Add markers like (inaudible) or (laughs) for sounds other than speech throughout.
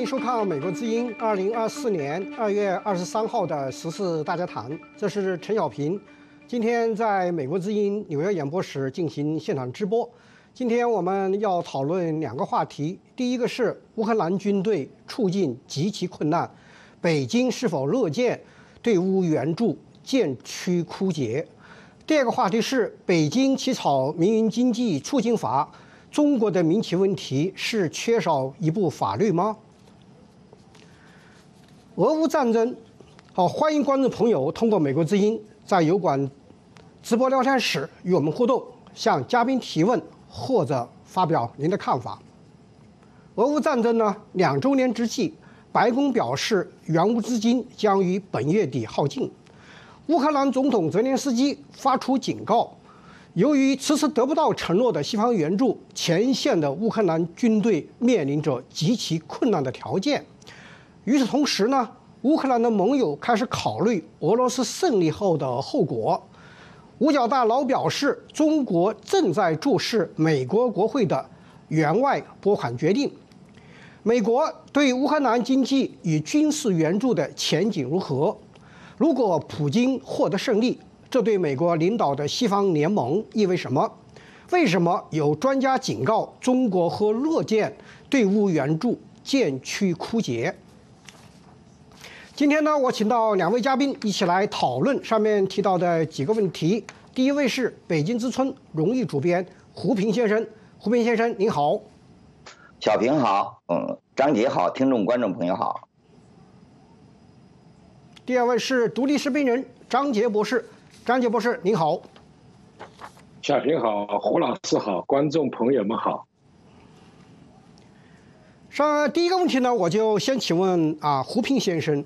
欢迎收看《美国之音》二零二四年二月二十三号的时事大家谈，这是陈小平。今天在美国之音纽约演播室进行现场直播。今天我们要讨论两个话题，第一个是乌克兰军队处境极其困难，北京是否乐见对乌援助渐趋枯竭？第二个话题是北京起草民营经济促进法，中国的民企问题是缺少一部法律吗？俄乌战争，好，欢迎观众朋友通过美国之音在油管直播聊天室与我们互动，向嘉宾提问或者发表您的看法。俄乌战争呢两周年之际，白宫表示援乌资金将于本月底耗尽。乌克兰总统泽连斯基发出警告，由于迟迟得不到承诺的西方援助，前线的乌克兰军队面临着极其困难的条件。与此同时呢，乌克兰的盟友开始考虑俄罗斯胜利后的后果。五角大佬表示，中国正在注视美国国会的援外拨款决定。美国对乌克兰经济与军事援助的前景如何？如果普京获得胜利，这对美国领导的西方联盟意味什么？为什么有专家警告中国和乐见对乌援助渐趋枯竭？今天呢，我请到两位嘉宾一起来讨论上面提到的几个问题。第一位是北京之春荣誉主编胡平先生，胡平先生您好，小平好，嗯，张杰好，听众观众朋友好。第二位是独立士兵人张杰博士，张杰博士您好，小平好，胡老师好，观众朋友们好。上第一个问题呢，我就先请问啊，胡平先生。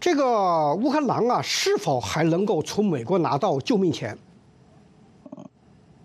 这个乌克兰啊，是否还能够从美国拿到救命钱？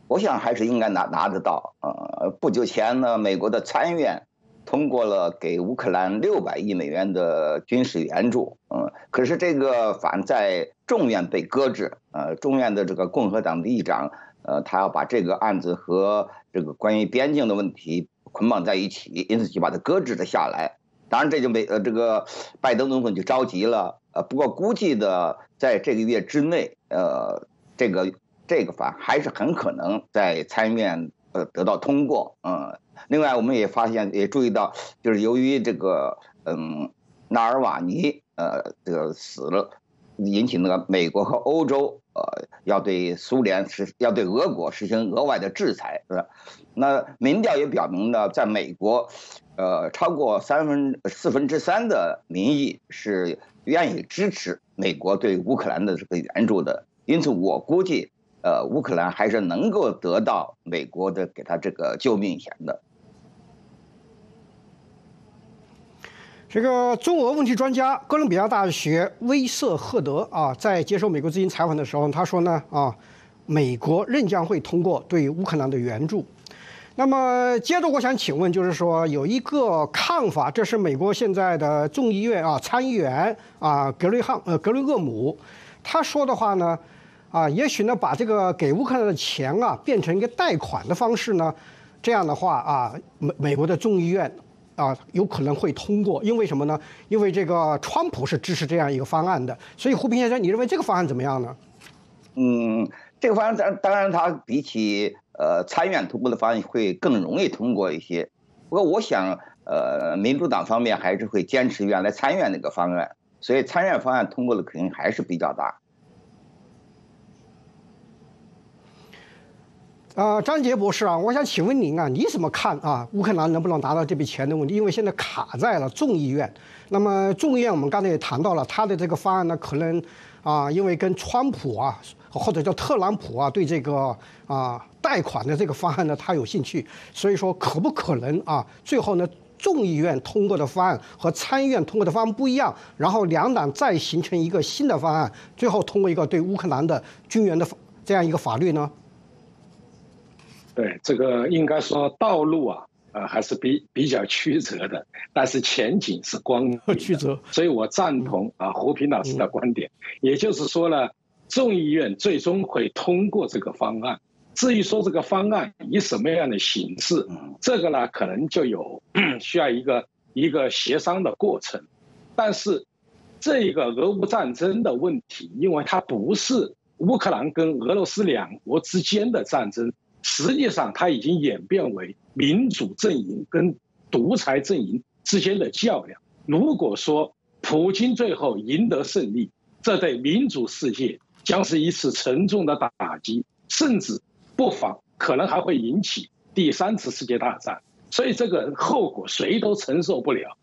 我想还是应该拿拿得到。呃，不久前呢，美国的参议院通过了给乌克兰六百亿美元的军事援助。嗯，可是这个反在众院被搁置。呃，众院的这个共和党的议长，呃，他要把这个案子和这个关于边境的问题捆绑在一起，因此就把它搁置了下来。当然，这就没呃，这个拜登总统就着急了。呃，不过估计的，在这个月之内，呃，这个这个法还是很可能在参议院呃得到通过。嗯，另外我们也发现，也注意到，就是由于这个嗯纳尔瓦尼呃这个死了，引起那个美国和欧洲呃要对苏联实要对俄国实行额外的制裁，是吧？那民调也表明呢，在美国。呃，超过三分四分之三的民意是愿意支持美国对乌克兰的这个援助的，因此我估计，呃，乌克兰还是能够得到美国的给他这个救命钱的。这个中俄问题专家、哥伦比亚大学威瑟赫德啊，在接受美国之音采访的时候，他说呢，啊，美国仍将会通过对乌克兰的援助。那么接着我想请问，就是说有一个看法，这是美国现在的众议院啊参议员啊格雷汉呃格雷厄姆，他说的话呢，啊也许呢把这个给乌克兰的钱啊变成一个贷款的方式呢，这样的话啊美美国的众议院啊有可能会通过，因为什么呢？因为这个川普是支持这样一个方案的，所以胡平先生，你认为这个方案怎么样呢？嗯，这个方案当当然它比起。呃，参院通过的方案会更容易通过一些，不过我想，呃，民主党方面还是会坚持原来参院那个方案，所以参院方案通过的可能还是比较大。啊，张杰博士啊，我想请问您啊，你怎么看啊？乌克兰能不能拿到这笔钱的问题？因为现在卡在了众议院，那么众议院我们刚才也谈到了，他的这个方案呢，可能啊，因为跟川普啊，或者叫特朗普啊，对这个啊。贷款的这个方案呢，他有兴趣，所以说可不可能啊？最后呢，众议院通过的方案和参议院通过的方案不一样，然后两党再形成一个新的方案，最后通过一个对乌克兰的军援的这样一个法律呢？对，这个应该说道路啊，呃，还是比比较曲折的，但是前景是光曲折，所以我赞同啊胡平老师的观点，也就是说呢，众议院最终会通过这个方案。至于说这个方案以什么样的形式，这个呢可能就有 (clears throat) 需要一个一个协商的过程。但是，这个俄乌战争的问题，因为它不是乌克兰跟俄罗斯两国之间的战争，实际上它已经演变为民主阵营跟独裁阵营之间的较量。如果说普京最后赢得胜利，这对民主世界将是一次沉重的打击，甚至不妨可能还会引起第三次世界大战。所以这个后果谁都承受不了。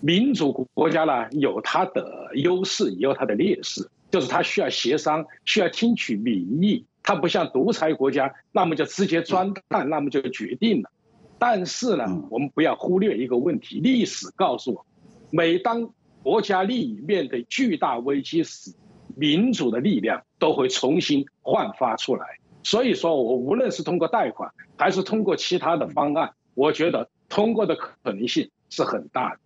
民主国家呢有它的优势，也有它的劣势，就是它需要协商，需要听取民意。它不像独裁国家，那么就直接钻探，那么就决定了。但是呢，我们不要忽略一个问题：历史告诉我，每当国家利益面对巨大危机时，民主的力量都会重新焕发出来。所以说我无论是通过贷款，还是通过其他的方案，我觉得通过的可能性是很大的。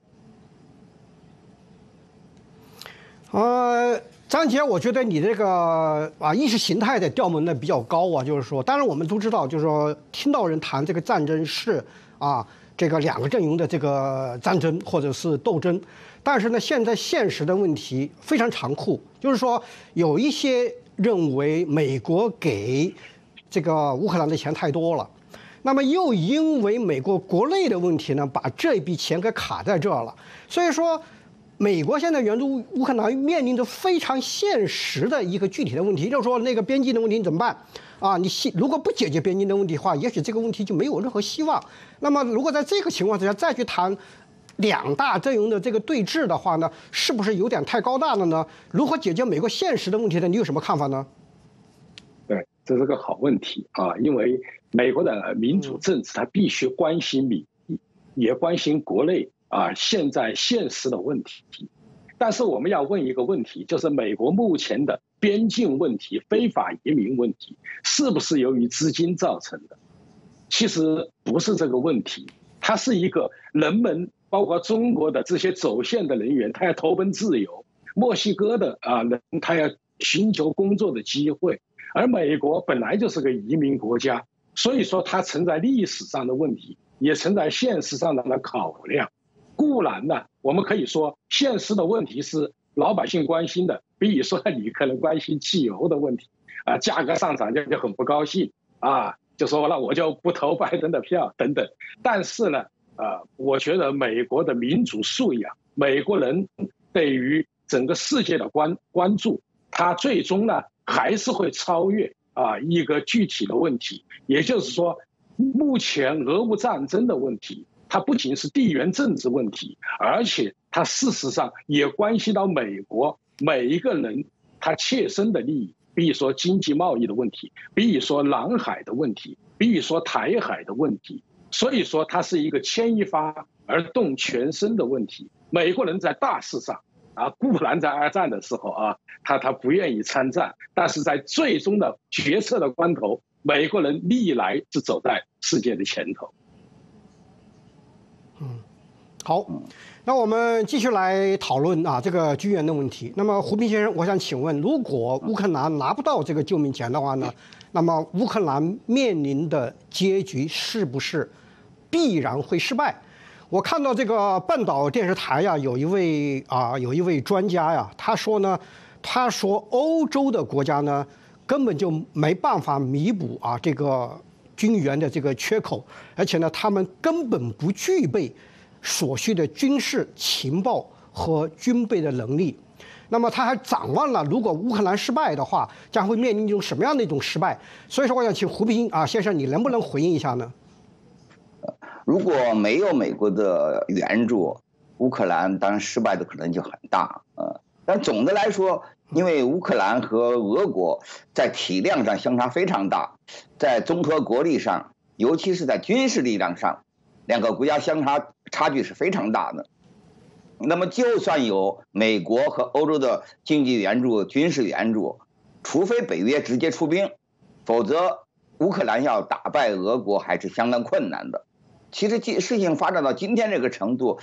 呃，张杰，我觉得你这个啊意识形态的调门呢比较高啊，就是说，当然我们都知道，就是说听到人谈这个战争是啊这个两个阵营的这个战争或者是斗争，但是呢，现在现实的问题非常残酷，就是说有一些认为美国给这个乌克兰的钱太多了，那么又因为美国国内的问题呢，把这笔钱给卡在这儿了，所以说。美国现在援助乌克兰面临着非常现实的一个具体的问题，就是说那个边境的问题怎么办？啊，你如果不解决边境的问题的话，也许这个问题就没有任何希望。那么，如果在这个情况之下再去谈两大阵营的这个对峙的话呢，是不是有点太高大了呢？如何解决美国现实的问题呢？你有什么看法呢？对，这是个好问题啊，因为美国的民主政治它必须关心民意，也关心国内。啊，现在现实的问题，但是我们要问一个问题，就是美国目前的边境问题、非法移民问题，是不是由于资金造成的？其实不是这个问题，它是一个人们，包括中国的这些走线的人员，他要投奔自由；墨西哥的啊人，他要寻求工作的机会，而美国本来就是个移民国家，所以说它存在历史上的问题，也存在现实上的考量。固然呢，我们可以说，现实的问题是老百姓关心的，比如说你可能关心汽油的问题，啊，价格上涨就就很不高兴，啊，就说那我就不投拜登的票等等。但是呢，啊，我觉得美国的民主素养，美国人对于整个世界的关关注，他最终呢还是会超越啊一个具体的问题，也就是说，目前俄乌战争的问题。它不仅是地缘政治问题，而且它事实上也关系到美国每一个人他切身的利益，比如说经济贸易的问题，比如说南海的问题，比如说台海的问题。所以说，它是一个牵一发而动全身的问题。美国人在大事上啊，固然在二战的时候啊，他他不愿意参战，但是在最终的决策的关头，美国人历来是走在世界的前头。嗯，好，那我们继续来讨论啊这个军援的问题。那么胡斌先生，我想请问，如果乌克兰拿不到这个救命钱的话呢，那么乌克兰面临的结局是不是必然会失败？我看到这个半岛电视台呀，有一位啊有一位专家呀，他说呢，他说欧洲的国家呢根本就没办法弥补啊这个。军援的这个缺口，而且呢，他们根本不具备所需的军事情报和军备的能力。那么他还展望了，如果乌克兰失败的话，将会面临一种什么样的一种失败？所以说，我想请胡斌啊先生，你能不能回应一下呢？如果没有美国的援助，乌克兰当然失败的可能就很大。呃，但总的来说。因为乌克兰和俄国在体量上相差非常大，在综合国力上，尤其是在军事力量上，两个国家相差差距是非常大的。那么，就算有美国和欧洲的经济援助、军事援助，除非北约直接出兵，否则乌克兰要打败俄国还是相当困难的。其实，事情发展到今天这个程度，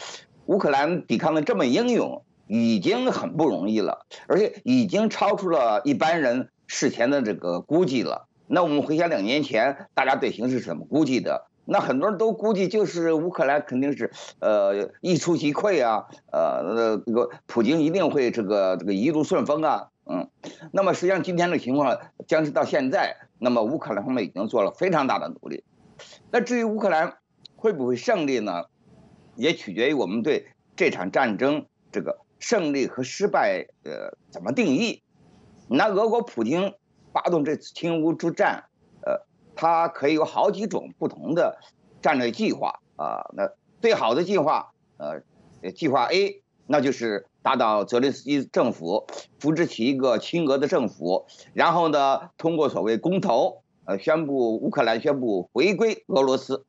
乌克兰抵抗的这么英勇。已经很不容易了，而且已经超出了一般人事前的这个估计了。那我们回想两年前，大家对形势怎么估计的？那很多人都估计就是乌克兰肯定是呃一触即溃啊，呃这个普京一定会这个这个一路顺风啊，嗯，那么实际上今天的情况僵持到现在，那么乌克兰方面已经做了非常大的努力，那至于乌克兰会不会胜利呢，也取决于我们对这场战争这个胜利和失败呃怎么定义。那俄国普京发动这次侵乌之战。它可以有好几种不同的战略计划啊。那最好的计划，呃，计划 A，那就是打倒泽连斯基政府，扶植起一个亲俄的政府，然后呢，通过所谓公投，呃，宣布乌克兰宣布回归俄罗斯，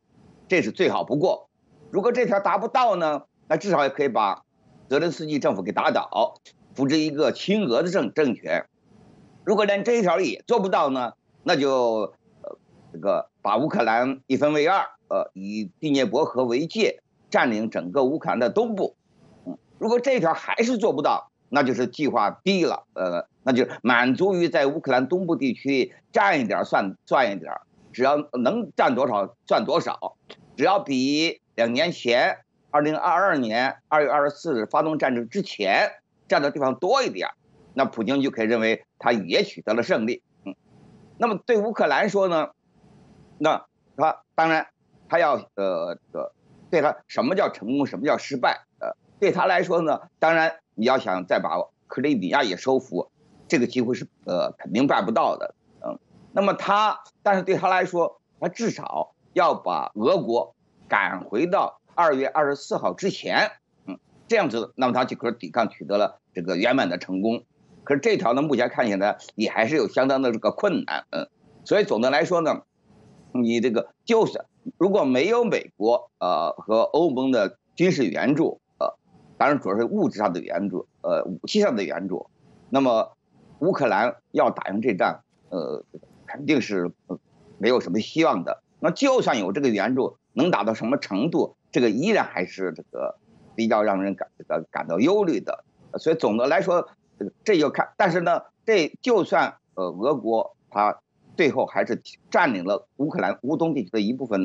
这是最好不过。如果这条达不到呢，那至少也可以把泽连斯基政府给打倒，扶植一个亲俄的政政权。如果连这一条也做不到呢，那就。这个把乌克兰一分为二，呃，以第聂伯河为界，占领整个乌克兰的东部。嗯，如果这一条还是做不到，那就是计划 B 了，呃，那就满足于在乌克兰东部地区占一点算算一点，只要能占多少算多少，只要比两年前二零二二年二月二十四日发动战争之前占的地方多一点，那普京就可以认为他也取得了胜利。嗯，那么对乌克兰说呢？那他当然，他要呃呃，对他什么叫成功，什么叫失败？呃，对他来说呢，当然你要想再把克里米亚也收复，这个机会是呃肯定办不到的。嗯，那么他，但是对他来说，他至少要把俄国赶回到二月二十四号之前，嗯，这样子，那么他就可抵抗取得了这个圆满的成功。可是这条呢，目前看起来也还是有相当的这个困难。嗯，所以总的来说呢。你这个就是如果没有美国呃和欧盟的军事援助呃，当然主要是物质上的援助呃武器上的援助，那么乌克兰要打赢这战呃肯定是没有什么希望的。那就算有这个援助，能打到什么程度，这个依然还是这个比较让人感这个感到忧虑的。所以总的来说，这就看，但是呢，这就算呃俄国它。最后还是占领了乌克兰乌东地区的一部分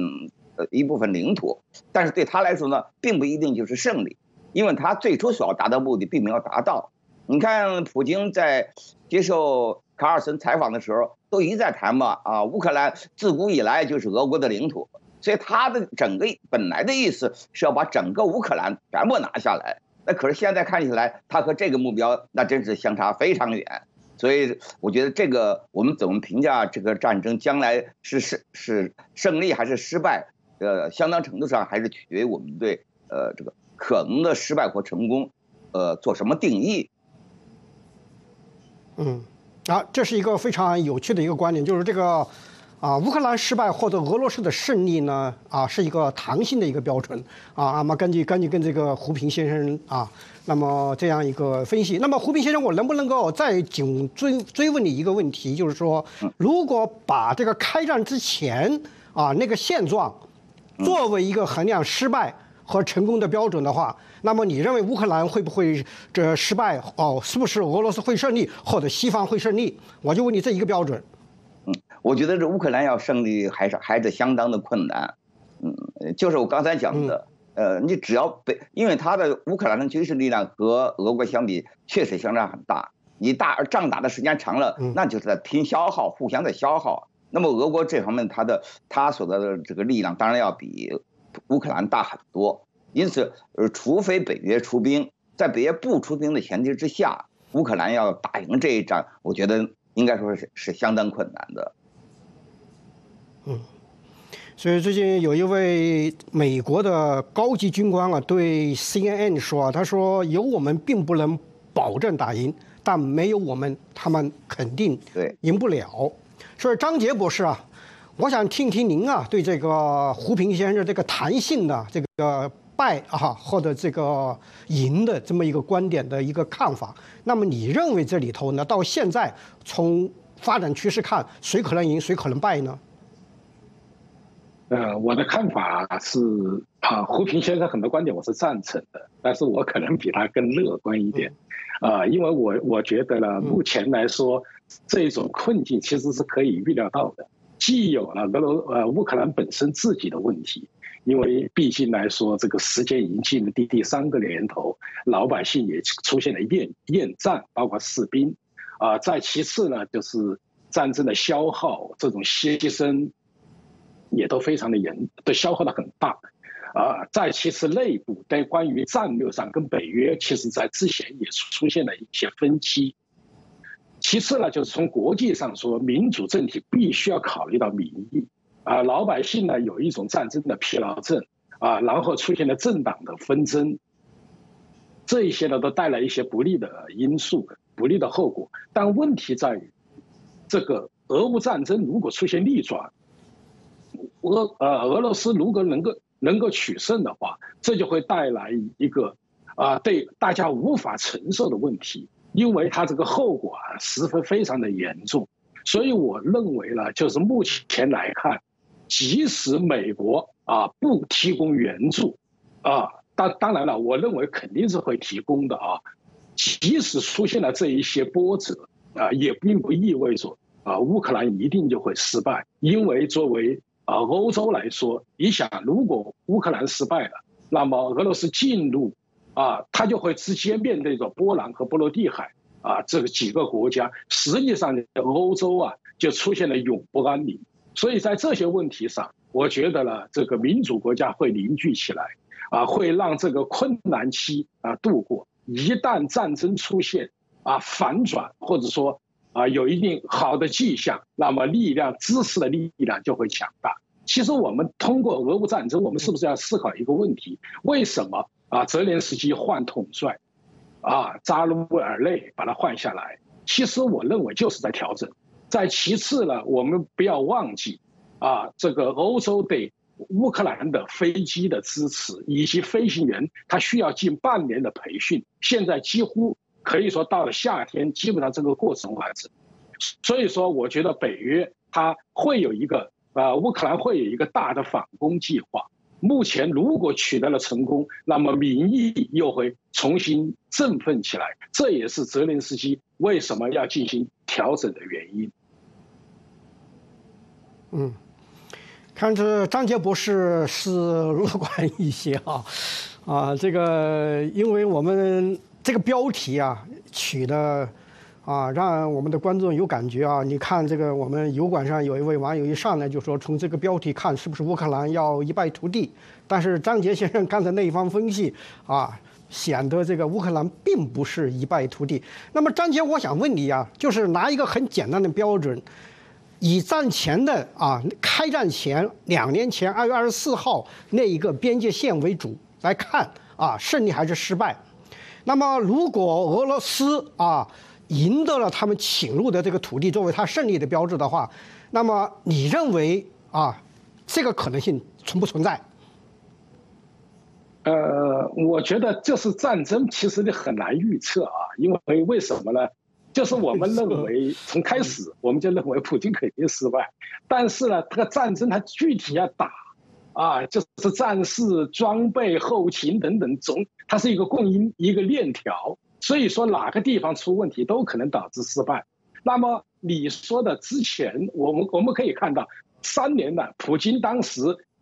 呃一部分领土，但是对他来说呢，并不一定就是胜利，因为他最初所要达到目的并没有达到。你看，普京在接受卡尔森采访的时候，都一再谈嘛啊，乌克兰自古以来就是俄国的领土，所以他的整个本来的意思是要把整个乌克兰全部拿下来。那可是现在看起来，他和这个目标那真是相差非常远。所以我觉得这个我们怎么评价这个战争将来是是是胜利还是失败？呃，相当程度上还是取决于我们对呃这个可能的失败或成功，呃做什么定义。嗯，啊，这是一个非常有趣的一个观点，就是这个。啊，乌克兰失败或者俄罗斯的胜利呢？啊，是一个弹性的一个标准啊。那么根据根据跟这个胡平先生啊，那么这样一个分析，那么胡平先生，我能不能够再紧追追问你一个问题？就是说，如果把这个开战之前啊那个现状作为一个衡量失败和成功的标准的话，那么你认为乌克兰会不会这失败？哦，是不是俄罗斯会胜利或者西方会胜利？我就问你这一个标准。我觉得这乌克兰要胜利还是还是相当的困难，嗯，就是我刚才讲的，呃，你只要被，因为他的乌克兰的军事力量和俄国相比确实相差很大，你打仗打的时间长了，那就是在拼消耗，互相在消耗。那么俄国这方面他的他所得的这个力量当然要比乌克兰大很多，因此，呃，除非北约出兵，在北约不出兵的前提之下，乌克兰要打赢这一仗，我觉得应该说是是相当困难的。嗯，所以最近有一位美国的高级军官啊，对 CNN 说啊，他说有我们并不能保证打赢，但没有我们，他们肯定对赢不了。所以张杰博士啊，我想听听您啊，对这个胡平先生这个弹性的这个败啊或者这个赢的这么一个观点的一个看法。那么你认为这里头呢，到现在从发展趋势看，谁可能赢，谁可能败呢？呃，我的看法是啊，胡平先生很多观点我是赞成的，但是我可能比他更乐观一点，啊，因为我我觉得呢，目前来说，这种困境其实是可以预料到的，既有了俄罗呃乌克兰本身自己的问题，因为毕竟来说，这个时间已经进入第第三个年头，老百姓也出现了厌厌战，包括士兵，啊，再其次呢，就是战争的消耗，这种牺牲也都非常的严，都消耗的很大，啊，再其次内部在关于战略上跟北约，其实在之前也出现了一些分歧。其次呢，就是从国际上说，民主政体必须要考虑到民意啊，老百姓呢有一种战争的疲劳症啊，然后出现了政党的纷争，这一些呢都带来一些不利的因素、不利的后果。但问题在于，这个俄乌战争如果出现逆转，俄呃俄罗斯如果能够能够取胜的话，这就会带来一个啊对大家无法承受的问题。因为它这个后果啊十分非常的严重，所以我认为呢，就是目前来看，即使美国啊不提供援助，啊，当当然了，我认为肯定是会提供的啊，即使出现了这一些波折啊，也并不意味着啊乌克兰一定就会失败，因为作为啊欧洲来说，你想，如果乌克兰失败了，那么俄罗斯进入。啊，他就会直接面对着波兰和波罗的海啊这个几个国家，实际上欧洲啊就出现了永不安宁。所以在这些问题上，我觉得呢，这个民主国家会凝聚起来，啊，会让这个困难期啊度过。一旦战争出现啊反转，或者说啊有一定好的迹象，那么力量支持的力量就会强大。其实我们通过俄乌战争，我们是不是要思考一个问题？为什么？啊，泽连斯基换统帅，啊，扎卢尔内把他换下来。其实我认为就是在调整。再其次呢，我们不要忘记，啊，这个欧洲对乌克兰的飞机的支持，以及飞行员他需要近半年的培训，现在几乎可以说到了夏天，基本上这个过程完成。所以说，我觉得北约它会有一个，啊，乌克兰会有一个大的反攻计划。目前如果取得了成功，那么民意又会重新振奋起来，这也是泽连斯基为什么要进行调整的原因。嗯，看着张杰博士是乐观一些啊，啊，这个因为我们这个标题啊取的。啊，让我们的观众有感觉啊！你看这个，我们油管上有一位网友一上来就说，从这个标题看，是不是乌克兰要一败涂地？但是张杰先生刚才那一番分析啊，显得这个乌克兰并不是一败涂地。那么张杰，我想问你啊，就是拿一个很简单的标准，以战前的啊，开战前两年前二月二十四号那一个边界线为主来看啊，胜利还是失败？那么如果俄罗斯啊？赢得了他们侵入的这个土地作为他胜利的标志的话，那么你认为啊，这个可能性存不存在？呃，我觉得这是战争其实你很难预测啊，因为为什么呢？就是我们认为 (laughs) 从开始我们就认为普京肯定失败，但是呢，这个战争它具体要打啊，就是战士、装备、后勤等等，总它是一个供应一个链条。所以说哪个地方出问题都可能导致失败。那么你说的之前，我们我们可以看到，三年了，普京当时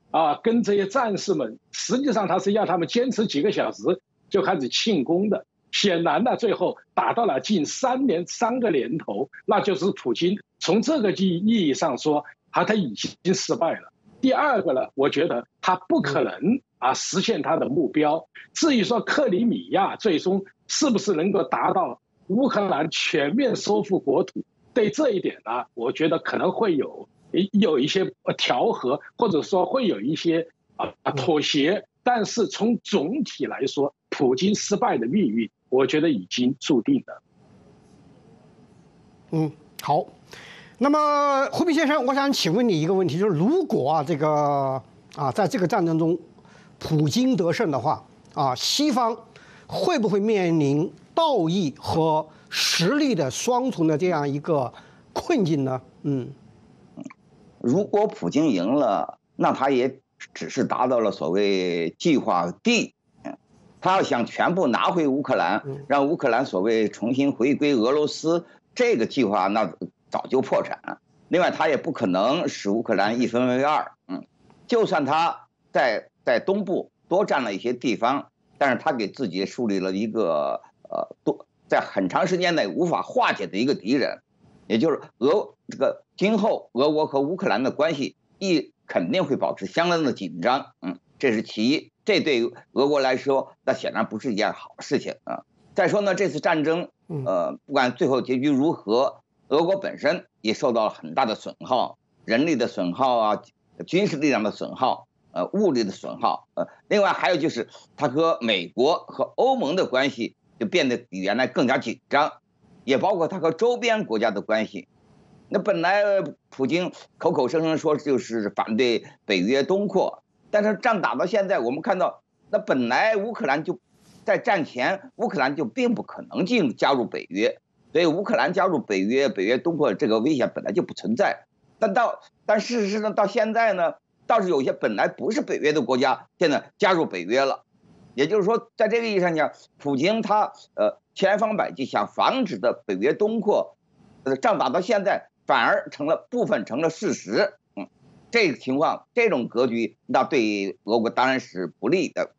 啊跟这些战士们，实际上他是要他们坚持几个小时就开始庆功的。显然呢，最后打到了近三年三个年头，那就是普京从这个意意义上说，他他已经失败了。第二个呢，我觉得他不可能啊实现他的目标。至于说克里米亚最终。是不是能够达到乌克兰全面收复国土？对这一点呢，我觉得可能会有有一些调和，或者说会有一些啊妥协。但是从总体来说，普京失败的命运，我觉得已经注定了。嗯，好。那么胡斌先生，我想请问你一个问题，就是如果啊这个啊在这个战争中，普京得胜的话啊，西方。会不会面临道义和实力的双重的这样一个困境呢？嗯，如果普京赢了，那他也只是达到了所谓计划 D，他要想全部拿回乌克兰，让乌克兰所谓重新回归俄罗斯，这个计划那早就破产了。另外，他也不可能使乌克兰一分为二。嗯，就算他在在东部多占了一些地方，但是他给自己树立了一个呃多在很长时间内无法化解的一个敌人，也就是俄这个今后俄国和乌克兰的关系一肯定会保持相当的紧张。嗯，这是其一，这对于俄国来说，那显然不是一件好事情啊。再说呢，这次战争，呃，不管最后结局如何。俄国本身也受到了很大的损耗，人力的损耗啊，军事力量的损耗，呃，物力的损耗，呃，另外还有就是他和美国和欧盟的关系就变得比原来更加紧张，也包括他和周边国家的关系。那本来普京口口声声说就是反对北约东扩，但是仗打到现在，我们看到那本来乌克兰就在战前，乌克兰就并不可能进入加入北约。所以乌克兰加入北约，北约东扩这个危险本来就不存在，但到但事实上到现在呢，倒是有些本来不是北约的国家现在加入北约了，也就是说，在这个意义上讲，普京他呃千方百计想防止的北约东扩，呃仗打到现在反而成了部分成了事实，嗯，这个情况这种格局那对俄国当然是不利的，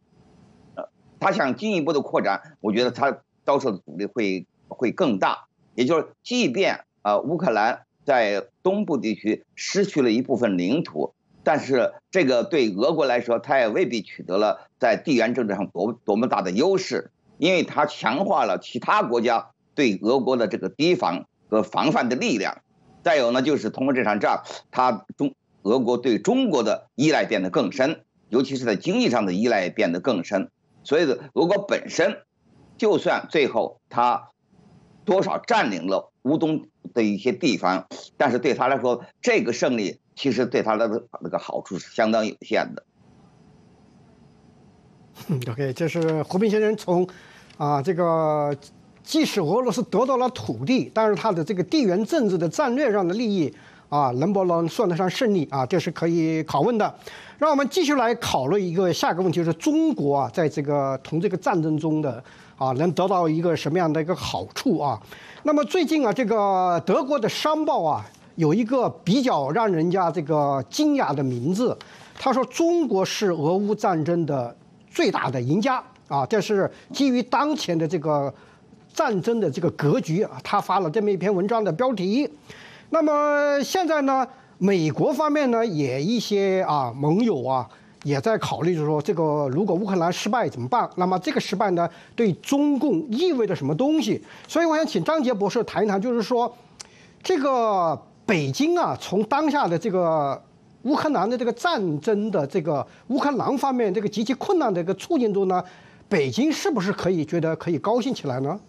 呃，他想进一步的扩展，我觉得他遭受的阻力会。会更大，也就是，即便啊乌克兰在东部地区失去了一部分领土，但是这个对俄国来说，它也未必取得了在地缘政治上多多么大的优势，因为它强化了其他国家对俄国的这个提防和防范的力量。再有呢，就是通过这场仗，它中俄国对中国的依赖变得更深，尤其是在经济上的依赖变得更深。所以，俄国本身，就算最后它。多少占领了乌东的一些地方，但是对他来说，这个胜利其实对他的那个好处是相当有限的。OK，这是胡斌先生从啊这个，即使俄罗斯得到了土地，但是他的这个地缘政治的战略上的利益啊，能不能算得上胜利啊？这是可以拷问的。让我们继续来讨论一个下一个问题，就是中国啊，在这个同这个战争中的。啊，能得到一个什么样的一个好处啊？那么最近啊，这个德国的商报啊，有一个比较让人家这个惊讶的名字，他说中国是俄乌战争的最大的赢家啊。这是基于当前的这个战争的这个格局啊，他发了这么一篇文章的标题。那么现在呢，美国方面呢，也一些啊盟友啊。也在考虑，就是说，这个如果乌克兰失败怎么办？那么这个失败呢，对中共意味着什么东西？所以我想请张杰博士谈一谈，就是说，这个北京啊，从当下的这个乌克兰的这个战争的这个乌克兰方面这个极其困难的一个处境中呢，北京是不是可以觉得可以高兴起来呢？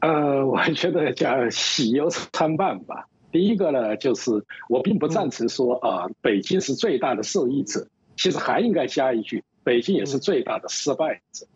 呃，我觉得叫喜忧参半吧。第一个呢，就是我并不赞成说啊，北京是最大的受益者。其实还应该加一句，北京也是最大的失败者。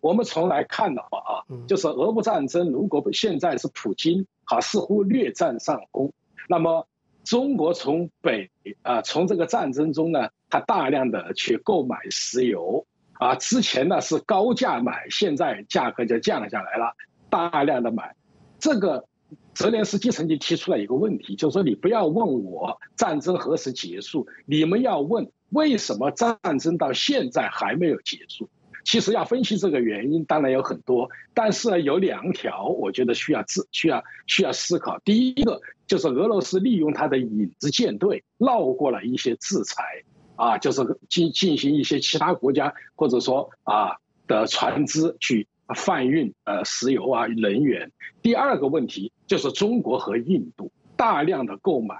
我们从来看的话啊，就是俄乌战争，如果现在是普京啊似乎略占上风，那么中国从北啊从这个战争中呢，它大量的去购买石油啊，之前呢是高价买，现在价格就降下来了，大量的买，这个。泽连斯基曾经提出了一个问题，就是说你不要问我战争何时结束，你们要问为什么战争到现在还没有结束。其实要分析这个原因，当然有很多，但是呢，有两条我觉得需要自需要需要思考。第一个就是俄罗斯利用他的影子舰队绕过了一些制裁，啊，就是进进行一些其他国家或者说啊的船只去。贩运呃石油啊能源，第二个问题就是中国和印度大量的购买，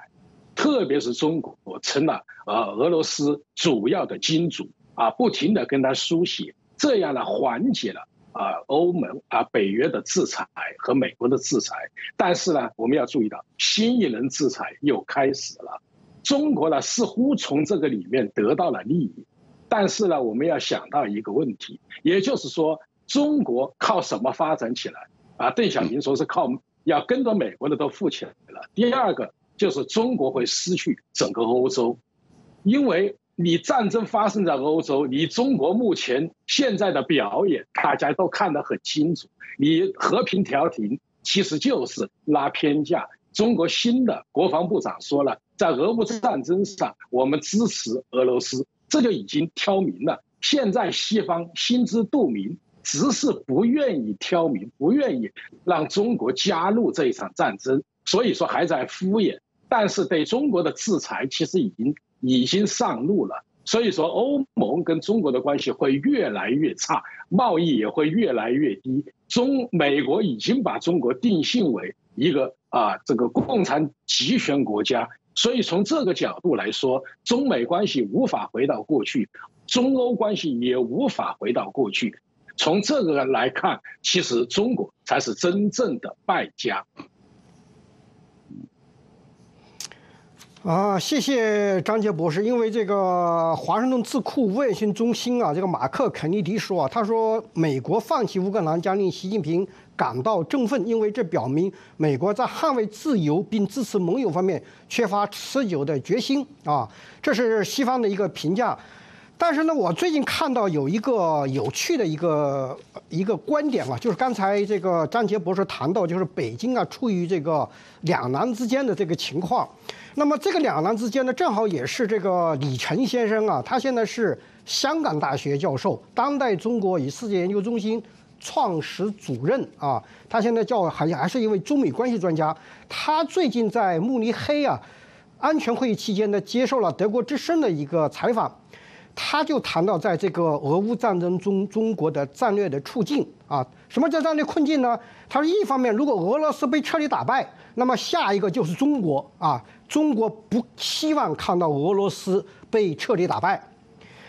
特别是中国成了呃俄罗斯主要的金主啊，不停的跟他输血，这样呢缓解了啊欧盟啊北约的制裁和美国的制裁，但是呢我们要注意到新一轮制裁又开始了，中国呢似乎从这个里面得到了利益，但是呢我们要想到一个问题，也就是说。中国靠什么发展起来？啊，邓小平说是靠要跟着美国的都富起来了。第二个就是中国会失去整个欧洲，因为你战争发生在欧洲，你中国目前现在的表演大家都看得很清楚。你和平调停其实就是拉偏架，中国新的国防部长说了，在俄乌战争上，我们支持俄罗斯，这就已经挑明了。现在西方心知肚明，只是不愿意挑明，不愿意让中国加入这一场战争，所以说还在敷衍。但是对中国的制裁其实已经已经上路了，所以说欧盟跟中国的关系会越来越差，贸易也会越来越低。中美国已经把中国定性为一个啊这个共产集权国家，所以从这个角度来说，中美关系无法回到过去。中欧关系也无法回到过去，从这个来看，其实中国才是真正的败家。啊，谢谢张杰博士。因为这个华盛顿智库卫星中心啊，这个马克肯尼迪说啊，他说美国放弃乌克兰将令习近平感到振奋，因为这表明美国在捍卫自由并支持盟友方面缺乏持久的决心啊，这是西方的一个评价。但是呢，我最近看到有一个有趣的一个一个观点啊，就是刚才这个张杰博士谈到，就是北京啊处于这个两难之间的这个情况。那么这个两难之间呢，正好也是这个李晨先生啊，他现在是香港大学教授，当代中国与世界研究中心创始主任啊，他现在叫好像还是一位中美关系专家。他最近在慕尼黑啊安全会议期间呢，接受了德国之声的一个采访。他就谈到，在这个俄乌战争中，中国的战略的处境啊，什么叫战略困境呢？他说，一方面，如果俄罗斯被彻底打败，那么下一个就是中国啊，中国不希望看到俄罗斯被彻底打败。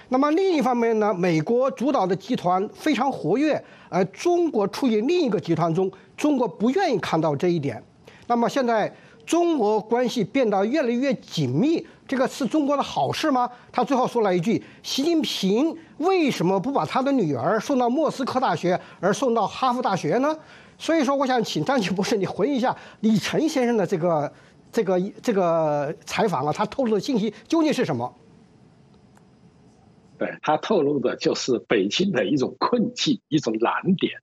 那么另一方面呢，美国主导的集团非常活跃，而中国处于另一个集团中，中国不愿意看到这一点。那么现在中俄关系变得越来越紧密。这个是中国的好事吗？他最后说了一句：“习近平为什么不把他的女儿送到莫斯科大学，而送到哈佛大学呢？”所以说，我想请张杰博士你回忆一下李晨先生的这个、这个、这个采访啊，他透露的信息究竟是什么？对他透露的就是北京的一种困境、一种难点。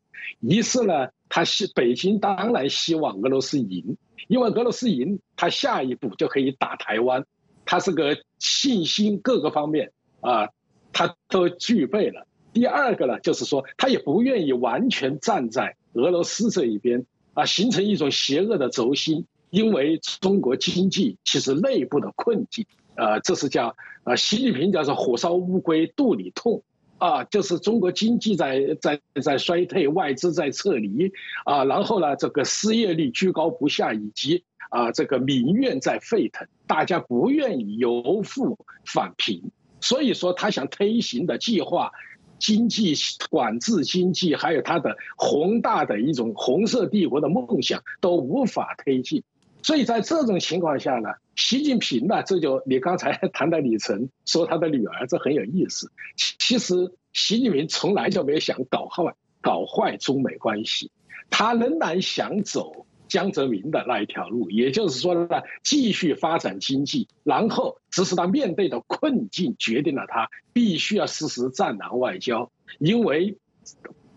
一是呢，他希北京当然希望俄罗斯赢，因为俄罗斯赢，他下一步就可以打台湾。他是个信心各个方面啊，他都具备了。第二个呢，就是说他也不愿意完全站在俄罗斯这一边啊，形成一种邪恶的轴心。因为中国经济其实内部的困境啊，这是叫啊，习近平叫做火烧乌龟肚里痛啊，就是中国经济在在在衰退，外资在撤离啊，然后呢，这个失业率居高不下，以及。啊，这个民怨在沸腾，大家不愿意由富返贫，所以说他想推行的计划，经济管制经济，还有他的宏大的一种红色帝国的梦想都无法推进，所以在这种情况下呢，习近平呢，这就你刚才 (laughs) 谈到李晨说他的女儿，这很有意思。其实习近平从来就没有想搞坏搞坏中美关系，他仍然想走。江泽民的那一条路，也就是说呢，继续发展经济，然后只是他面对的困境决定了他必须要实施战狼外交，因为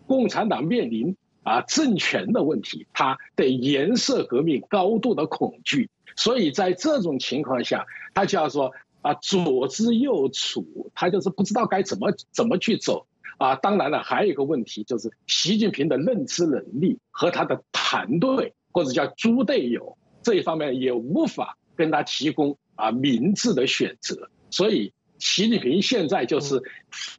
共产党面临啊政权的问题，他对颜色革命高度的恐惧，所以在这种情况下，他叫做啊左支右绌，他就是不知道该怎么怎么去走啊。当然了，还有一个问题就是习近平的认知能力和他的团队。或者叫猪队友这一方面也无法跟他提供啊明智的选择，所以习近平现在就是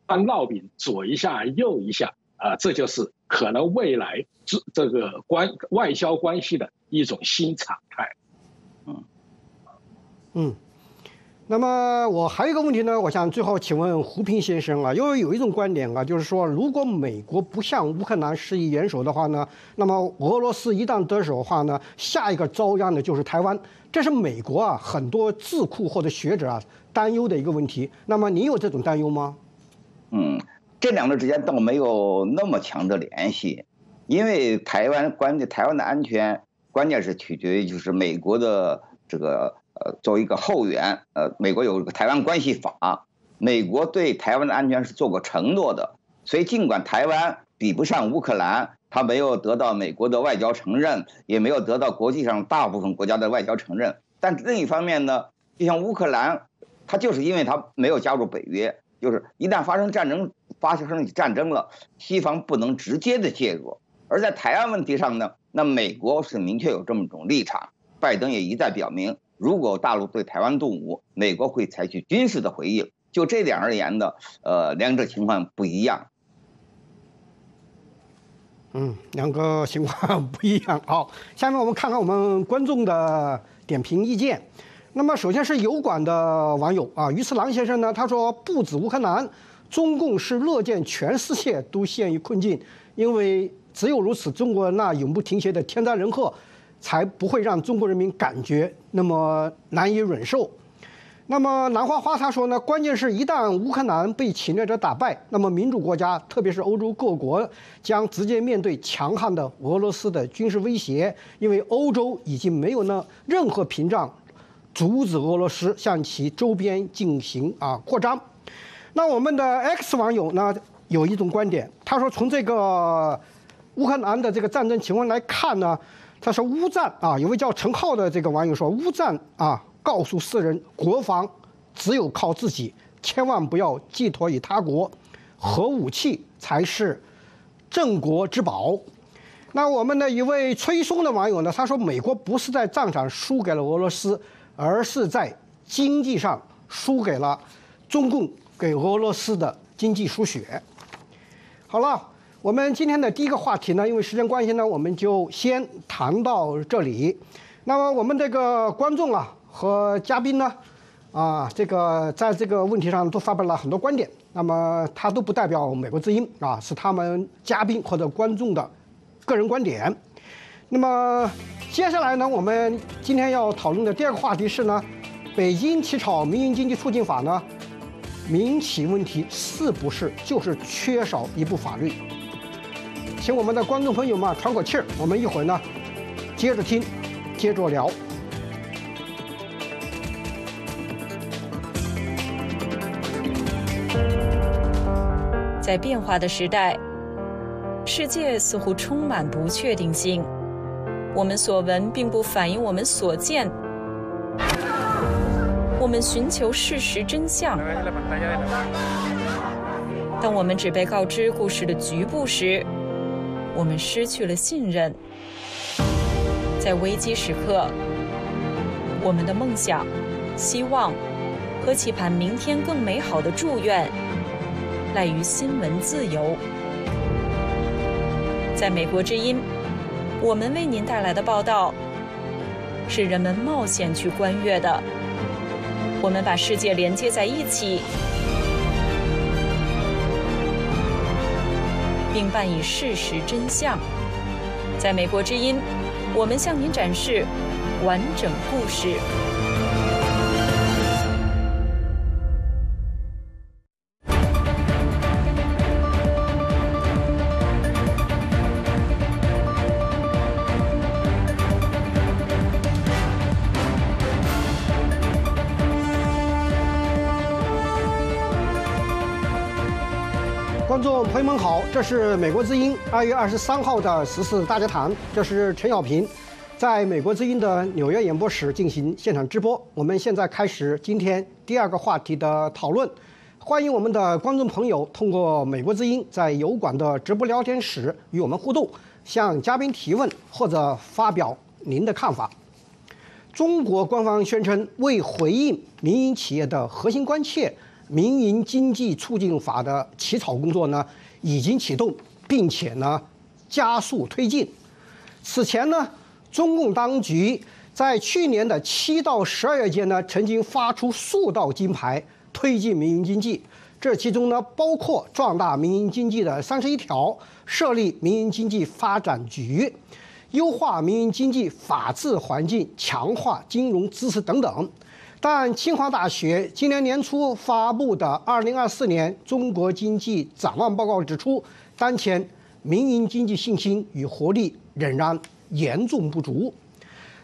翻烙饼左一下右一下啊，这就是可能未来这这个关外交关系的一种新常态。嗯嗯。那么我还有一个问题呢，我想最后请问胡平先生啊，因为有一种观点啊，就是说如果美国不向乌克兰施以援手的话呢，那么俄罗斯一旦得手的话呢，下一个遭殃的就是台湾，这是美国啊很多智库或者学者啊担忧的一个问题。那么你有这种担忧吗？嗯，这两者之间倒没有那么强的联系，因为台湾关键台湾的安全关键是取决于就是美国的这个。呃，作为一个后援，呃，美国有一个台湾关系法，美国对台湾的安全是做过承诺的，所以尽管台湾比不上乌克兰，他没有得到美国的外交承认，也没有得到国际上大部分国家的外交承认。但另一方面呢，就像乌克兰，他就是因为他没有加入北约，就是一旦发生战争，发生战争了，西方不能直接的介入。而在台湾问题上呢，那美国是明确有这么一种立场，拜登也一再表明，如果大陆对台湾动武，美国会采取军事的回应。就这点而言呢，呃，两者情况不一样。嗯，两个情况不一样。(laughs) 好，下面我们看看我们观众的点评意见。那么，首先是油管的网友啊，于次郎先生呢，他说不止乌克兰，中共是乐见全世界都陷于困境，因为只有如此，中国那永不停歇的天灾人祸才不会让中国人民感觉那么难以忍受。那么兰花花他说呢，关键是一旦乌克兰被侵略者打败，那么民主国家，特别是欧洲各国，将直接面对强悍的俄罗斯的军事威胁，因为欧洲已经没有呢任何屏障，阻止俄罗斯向其周边进行啊扩张。那我们的 X 网友呢有一种观点，他说从这个乌克兰的这个战争情况来看呢，他说乌战啊，有位叫陈浩的这个网友说乌战啊。告诉世人，国防只有靠自己，千万不要寄托于他国，核武器才是镇国之宝。那我们的一位崔松的网友呢？他说，美国不是在战场输给了俄罗斯，而是在经济上输给了中共给俄罗斯的经济输血。好了，我们今天的第一个话题呢，因为时间关系呢，我们就先谈到这里。那么我们这个观众啊。和嘉宾呢，啊，这个在这个问题上都发表了很多观点。那么他都不代表美国之音啊，是他们嘉宾或者观众的个人观点。那么接下来呢，我们今天要讨论的第二个话题是呢，北京起草民营经济促进法呢，民企问题是不是就是缺少一部法律？请我们的观众朋友们喘口气儿，我们一会儿呢接着听，接着聊。在变化的时代，世界似乎充满不确定性。我们所闻并不反映我们所见。我们寻求事实真相。当我们只被告知故事的局部时，我们失去了信任。在危机时刻，我们的梦想、希望和期盼明天更美好的祝愿。赖于新闻自由。在美国之音，我们为您带来的报道是人们冒险去观阅的。我们把世界连接在一起，并伴以事实真相。在美国之音，我们向您展示完整故事。观众朋友们好，这是美国之音二月二十三号的十四大家谈，这是陈小平在美国之音的纽约演播室进行现场直播。我们现在开始今天第二个话题的讨论，欢迎我们的观众朋友通过美国之音在油管的直播聊天室与我们互动，向嘉宾提问或者发表您的看法。中国官方宣称，为回应民营企业的核心关切。民营经济促进法的起草工作呢，已经启动，并且呢加速推进。此前呢，中共当局在去年的七到十二月间呢，曾经发出数道金牌推进民营经济，这其中呢包括壮大民营经济的三十一条，设立民营经济发展局，优化民营经济法治环境，强化金融支持等等。但清华大学今年年初发布的《二零二四年中国经济展望报告》指出，当前民营经济信心与活力仍然严重不足。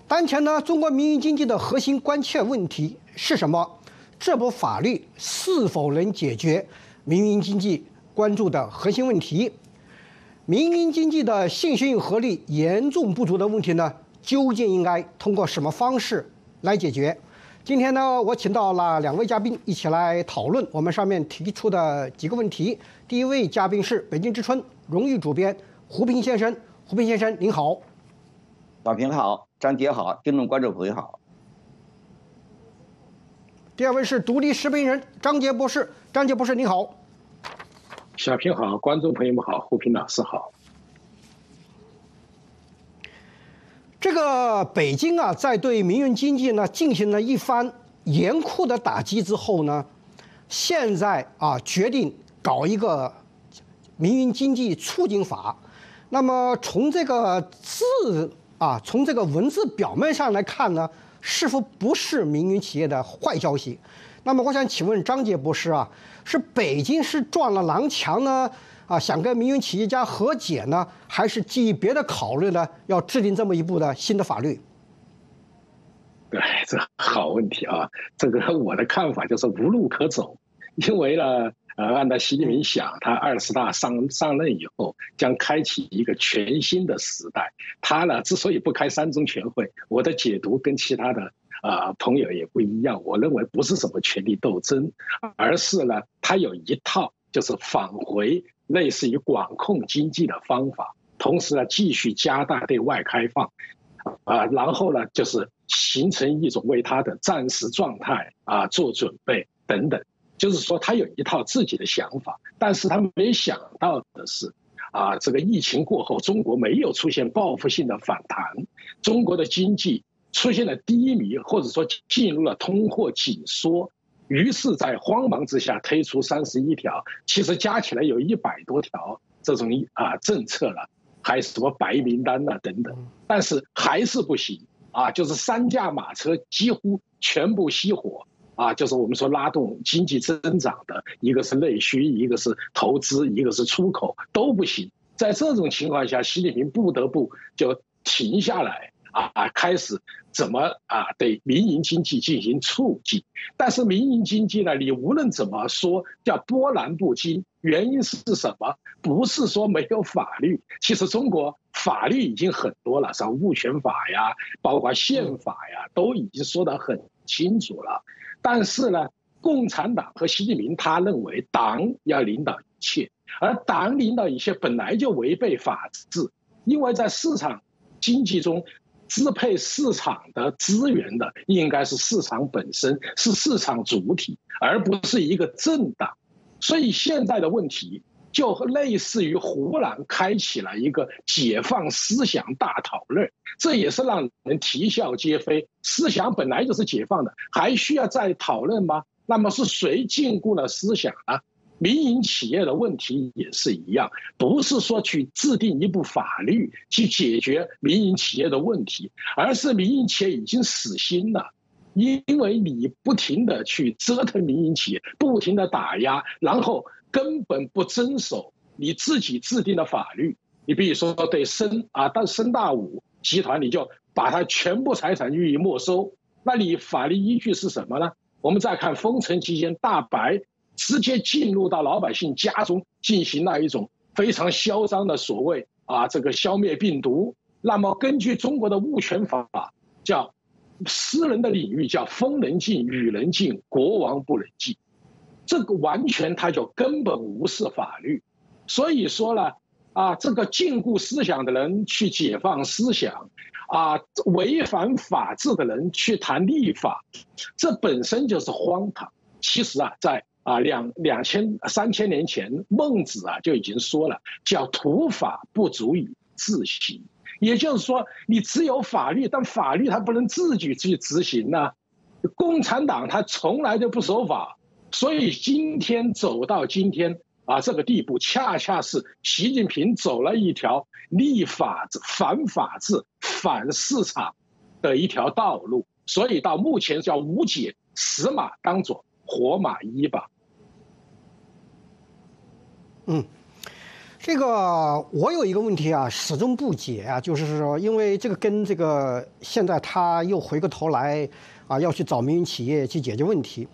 当前呢，中国民营经济的核心关切问题是什么？这部法律是否能解决民营经济关注的核心问题？民营经济的信心与活力严重不足的问题呢，究竟应该通过什么方式来解决？今天呢，我请到了两位嘉宾一起来讨论我们上面提出的几个问题。第一位嘉宾是北京之春荣誉主编胡平先生，胡平先生您好。小平好，张杰好，听众观众朋友好。第二位是独立视频人张杰博士，张杰博士您好。小平好，观众朋友们好，胡平老师好。这个北京啊，在对民营经济呢进行了一番严酷的打击之后呢，现在啊决定搞一个民营经济促进法。那么从这个字啊，从这个文字表面上来看呢，是否不是民营企业的坏消息？那么我想请问张杰博士啊，是北京是撞了南墙呢？啊，想跟民营企业家和解呢，还是基于别的考虑呢？要制定这么一部的新的法律？对，(laughs) 这好问题啊！这个我的看法就是无路可走，因为呢，呃，按照习近平想，他二十大上上任以后将开启一个全新的时代。他呢，之所以不开三中全会，我的解读跟其他的啊朋友也不一样。我认为不是什么权力斗争，而是呢，他有一套就是返回。类似于管控经济的方法，同时呢，继续加大对外开放，啊，然后呢，就是形成一种为它的暂时状态啊做准备等等。就是说，他有一套自己的想法，但是他没想到的是，啊，这个疫情过后，中国没有出现报复性的反弹，中国的经济出现了低迷，或者说进入了通货紧缩。于是，在慌忙之下推出三十一条，其实加起来有一百多条这种啊政策了，还什么白名单呐等等，但是还是不行啊，就是三驾马车几乎全部熄火啊，就是我们说拉动经济增长的一个是内需，一个是投资，一个是出口都不行，在这种情况下，习近平不得不就停下来。啊啊！开始怎么啊？对民营经济进行促进，但是民营经济呢？你无论怎么说，叫波澜不惊。原因是什么？不是说没有法律，(laughs) 其实中国法律已经很多了，像物权法呀，包括宪法呀，都已经说得很清楚了。但是呢，共产党和习近平他认为党要领导一切，而党领导一切本来就违背法治，因为在市场经济中。支配市场的资源的应该是市场本身，是市场主体，而不是一个政党。所以现在的问题就类似于湖南开启了一个解放思想大讨论，这也是让人啼笑皆非。思想本来就是解放的，还需要再讨论吗？那么是谁禁锢了思想呢？民营企业的问题也是一样，不是说去制定一部法律去解决民营企业的问题，而是民营企业已经死心了，因为你不停的去折腾民营企业，不停的打压，然后根本不遵守你自己制定的法律。你比如说对深啊，但深大五集团，你就把它全部财产予以没收，那你法律依据是什么呢？我们再看封城期间，大白。直接进入到老百姓家中，进行了一种非常嚣张的所谓啊，这个消灭病毒。那么根据中国的物权法，叫私人的领域叫风能进，雨能进，国王不能进。这个完全他就根本无视法律。所以说呢，啊，这个禁锢思想的人去解放思想，啊，违反法治的人去谈立法，这本身就是荒唐。其实啊，在啊，两两千三千年前，孟子啊就已经说了，叫土法不足以自行。也就是说，你只有法律，但法律它不能自己去执行呢。共产党他从来就不守法，所以今天走到今天啊这个地步，恰恰是习近平走了一条立法反法治、反市场的一条道路。所以到目前叫无解，死马当做活马医吧。嗯，这个我有一个问题啊，始终不解啊，就是说，因为这个跟这个现在他又回过头来啊，要去找民营企业去解决问题，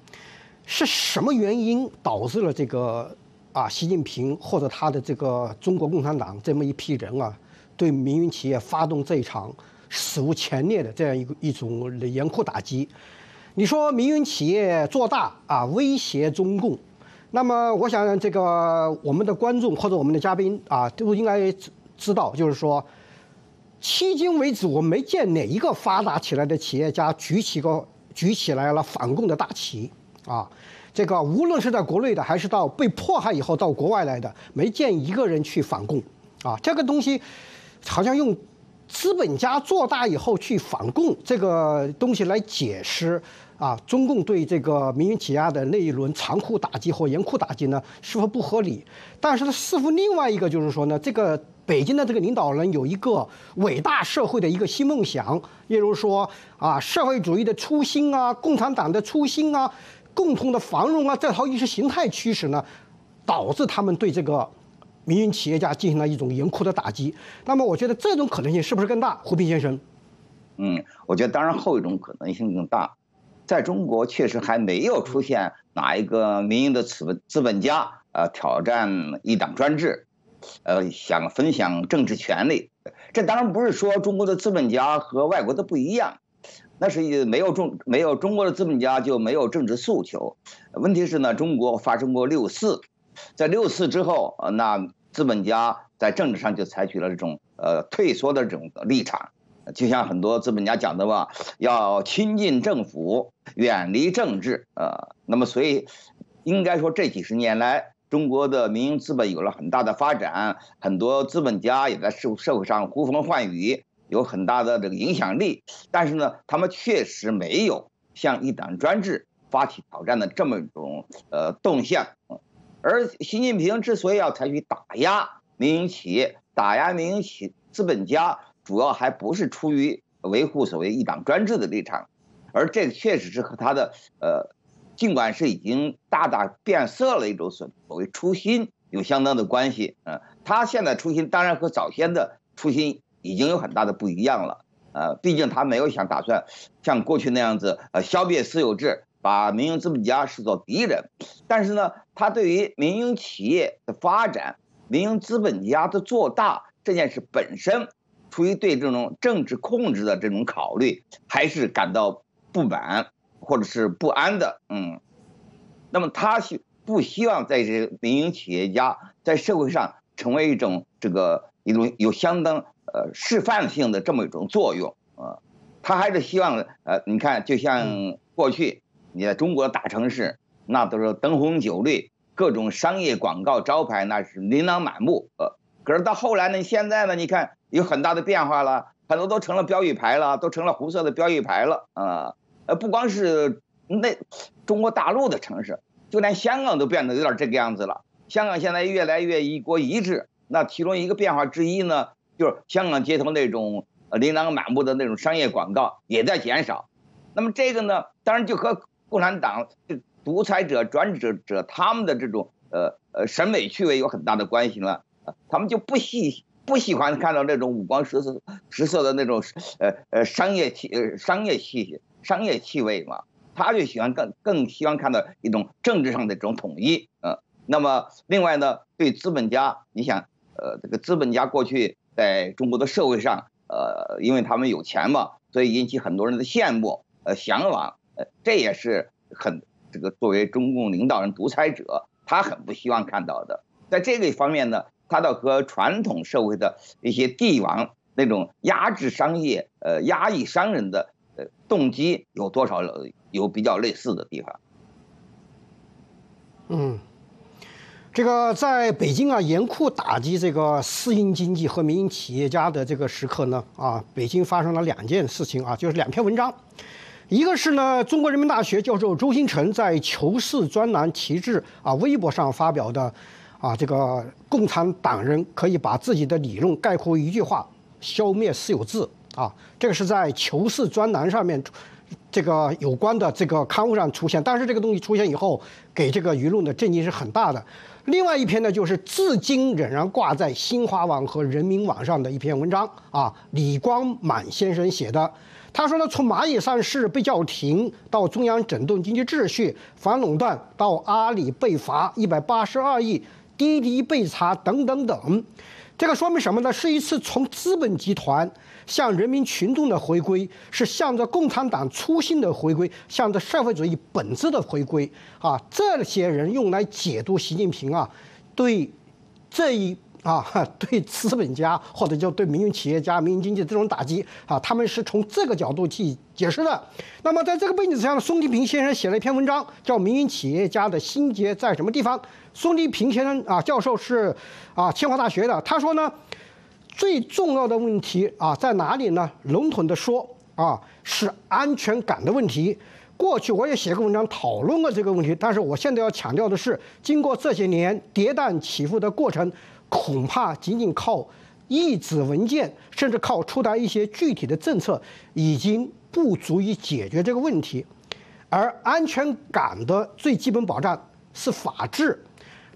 是什么原因导致了这个啊，习近平或者他的这个中国共产党这么一批人啊，对民营企业发动这一场史无前例的这样一个一种严酷打击。你说民营企业做大啊，威胁中共，那么我想这个我们的观众或者我们的嘉宾啊，都应该知道，就是说，迄今为止我没见哪一个发达起来的企业家举起个举起来了反共的大旗啊。这个无论是在国内的，还是到被迫害以后到国外来的，没见一个人去反共啊。这个东西好像用资本家做大以后去反共这个东西来解释。啊，中共对这个民营企业的那一轮残酷打击或严酷打击呢，是否不合理？但是呢，似乎另外一个就是说呢，这个北京的这个领导人有一个伟大社会的一个新梦想，例如说啊，社会主义的初心啊，共产党的初心啊，共同的繁荣啊，这套意识形态驱使呢，导致他们对这个民营企业家进行了一种严酷的打击。那么，我觉得这种可能性是不是更大？胡平先生，嗯，我觉得当然后一种可能性更大。在中国确实还没有出现哪一个民营的资本资本家，呃，挑战一党专制，呃，想分享政治权利。这当然不是说中国的资本家和外国的不一样，那是没有中没有中国的资本家就没有政治诉求。问题是呢，中国发生过六四，在六四之后，那资本家在政治上就采取了这种呃退缩的这种立场。就像很多资本家讲的吧，要亲近政府，远离政治，呃，那么所以，应该说这几十年来，中国的民营资本有了很大的发展，很多资本家也在社社会上呼风唤雨，有很大的这个影响力。但是呢，他们确实没有向一党专制发起挑战的这么一种呃动向。而习近平之所以要采取打压民营企业、打压民营企资本家，主要还不是出于维护所谓一党专制的立场，而这个确实是和他的呃，尽管是已经大大变色了一种所所谓初心有相当的关系。嗯，他现在初心当然和早先的初心已经有很大的不一样了。呃，毕竟他没有想打算像过去那样子呃消灭私有制，把民营资本家视作敌人。但是呢，他对于民营企业的发展、民营资本家的做大这件事本身。出于对这种政治控制的这种考虑，还是感到不满或者是不安的，嗯，那么他希不希望在这民营企业家在社会上成为一种这个一种有相当呃示范性的这么一种作用啊，他还是希望呃，你看就像过去你在中国大城市，那都是灯红酒绿，各种商业广告招牌那是琳琅满目，呃，可是到后来呢，现在呢，你看。有很大的变化了，很多都成了标语牌了，都成了红色的标语牌了啊！呃，不光是那中国大陆的城市，就连香港都变得有点这个样子了。香港现在越来越一国一制，那其中一个变化之一呢，就是香港街头那种琳琅满目的那种商业广告也在减少。那么这个呢，当然就和共产党独裁者、专制者他们的这种呃呃审美趣味有很大的关系了。他们就不喜。不喜欢看到那种五光十色、十色的那种，呃呃商业气、商业气息、商业气味嘛，他就喜欢更更希望看到一种政治上的这种统一，嗯，那么另外呢，对资本家，你想，呃，这个资本家过去在中国的社会上，呃，因为他们有钱嘛，所以引起很多人的羡慕、呃向往，呃，这也是很这个作为中共领导人、独裁者，他很不希望看到的，在这个方面呢。它的和传统社会的一些帝王那种压制商业、呃压抑商人的呃动机有多少有比较类似的地方？嗯，这个在北京啊严酷打击这个私营经济和民营企业家的这个时刻呢，啊，北京发生了两件事情啊，就是两篇文章，一个是呢中国人民大学教授周星辰在《求是》专栏旗帜啊微博上发表的。啊，这个共产党人可以把自己的理论概括一句话：消灭私有制。啊，这个是在《求是》专栏上面，这个有关的这个刊物上出现。但是这个东西出现以后，给这个舆论的震惊是很大的。另外一篇呢，就是至今仍然挂在新华网和人民网上的一篇文章。啊，李光满先生写的，他说呢，从蚂蚁上市被叫停，到中央整顿经济秩序、反垄断，到阿里被罚一百八十二亿。滴滴被查等等等。这个说明什么呢？是一次从资本集团向人民群众的回归，是向着共产党初心的回归，向着社会主义本质的回归啊！这些人用来解读习近平啊，对这一。啊，(laughs) 对资本家或者叫对民营企业家、民营经济这种打击啊，他们是从这个角度去解释的。那么，在这个背景之下呢，宋立平先生写了一篇文章，叫《民营企业家的心结在什么地方》。宋立平先生啊，教授是啊清华大学的，他说呢，最重要的问题啊在哪里呢？笼统的说啊，是安全感的问题。过去我也写过文章讨论过这个问题，但是我现在要强调的是，经过这些年跌宕起伏的过程。恐怕仅仅靠一纸文件，甚至靠出台一些具体的政策，已经不足以解决这个问题。而安全感的最基本保障是法治。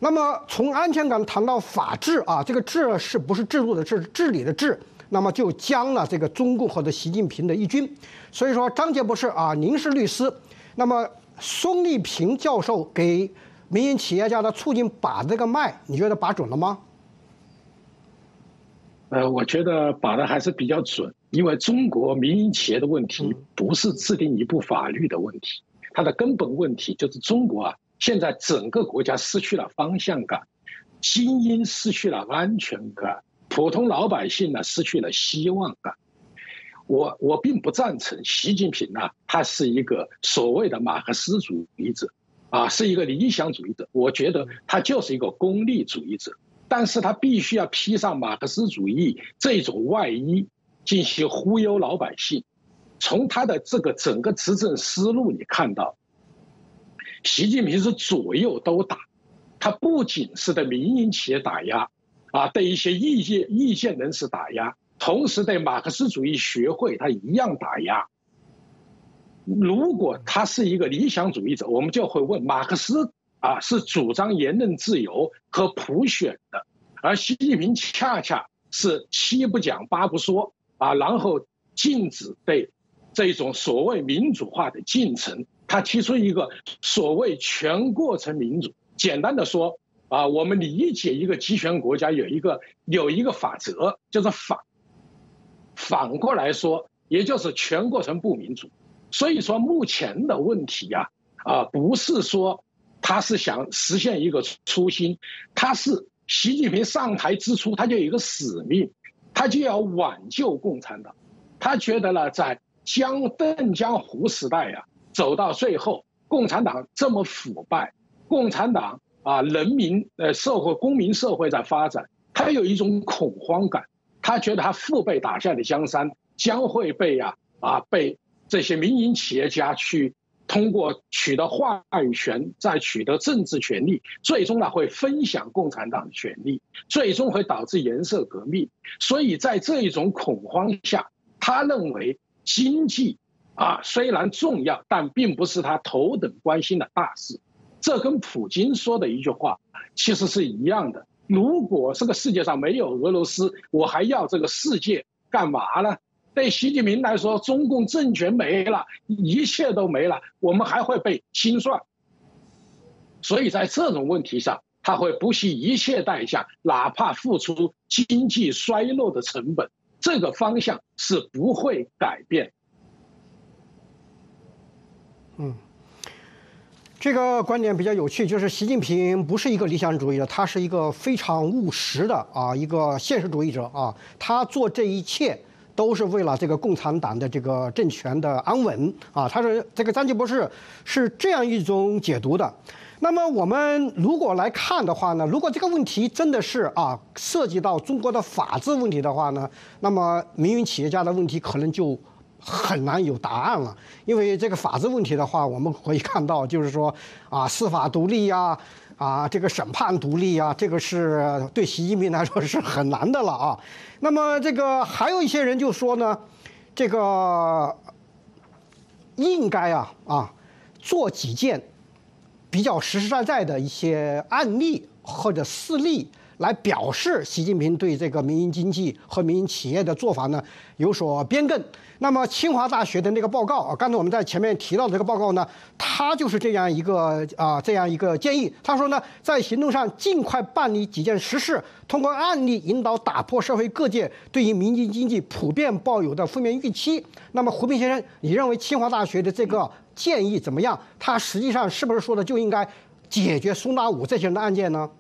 那么从安全感谈到法治啊，这个“治”是不是制度的“治”？治理的“治”，那么就将了这个中共或者习近平的一军。所以说，张杰博士啊，您是律师，那么孙立平教授给民营企业家的促进把这个脉，你觉得把准了吗？呃，我觉得把的还是比较准，因为中国民营企业的问题不是制定一部法律的问题，它的根本问题就是中国啊，现在整个国家失去了方向感，精英失去了安全感，普通老百姓呢失去了希望感。我我并不赞成习近平呢，他是一个所谓的马克思主义者，啊，是一个理想主义者，我觉得他就是一个功利主义者。但是他必须要披上马克思主义这种外衣，进行忽悠老百姓。从他的这个整个执政思路，你看到，习近平是左右都打，他不仅是对民营企业打压，啊，对一些意见意见人士打压，同时对马克思主义学会他一样打压。如果他是一个理想主义者，我们就会问马克思。啊，是主张言论自由和普选的，而习近平恰恰是七不讲八不说啊，然后禁止对这种所谓民主化的进程，他提出一个所谓全过程民主。简单的说啊，我们理解一个集权国家有一个有一个法则，就是反反过来说，也就是全过程不民主。所以说，目前的问题呀，啊，不是说。他是想实现一个初心，他是习近平上台之初，他就有一个使命，他就要挽救共产党。他觉得呢，在江邓江湖时代呀，走到最后，共产党这么腐败，共产党啊，人民呃社会公民社会在发展，他有一种恐慌感，他觉得他父辈打下的江山将会被呀啊被这些民营企业家去。通过取得话语权，再取得政治权利，最终呢会分享共产党的权利，最终会导致颜色革命。所以在这一种恐慌下，他认为经济啊虽然重要，但并不是他头等关心的大事。这跟普京说的一句话其实是一样的。如果这个世界上没有俄罗斯，我还要这个世界干嘛呢？对习近平来说，中共政权没了，一切都没了，我们还会被清算。所以在这种问题上，他会不惜一切代价，哪怕付出经济衰落的成本，这个方向是不会改变。嗯，这个观点比较有趣，就是习近平不是一个理想主义者，他是一个非常务实的啊，一个现实主义者啊，他做这一切。都是为了这个共产党的这个政权的安稳啊！他说这个张杰博士是这样一种解读的。那么我们如果来看的话呢，如果这个问题真的是啊涉及到中国的法治问题的话呢，那么民营企业家的问题可能就很难有答案了。因为这个法治问题的话，我们可以看到就是说啊司法独立呀。啊这个审判独立啊，这个是对习近平来说是很难的了啊。那么这个还有一些人就说呢，这个应该啊啊做几件比较实实在在的一些案例或者事例来表示习近平对这个民营经济和民营企业的做法呢有所变更。那么清华大学的那个报告啊，刚才我们在前面提到的这个报告呢，它就是这样一个啊这样一个建议。他说呢，在行动上尽快办理几件实事，通过案例引导打破社会各界对于民营经济普遍抱有的负面预期。那么胡斌先生，你认为清华大学的这个建议怎么样？他实际上是不是说的就应该解决苏达武这些人的案件呢？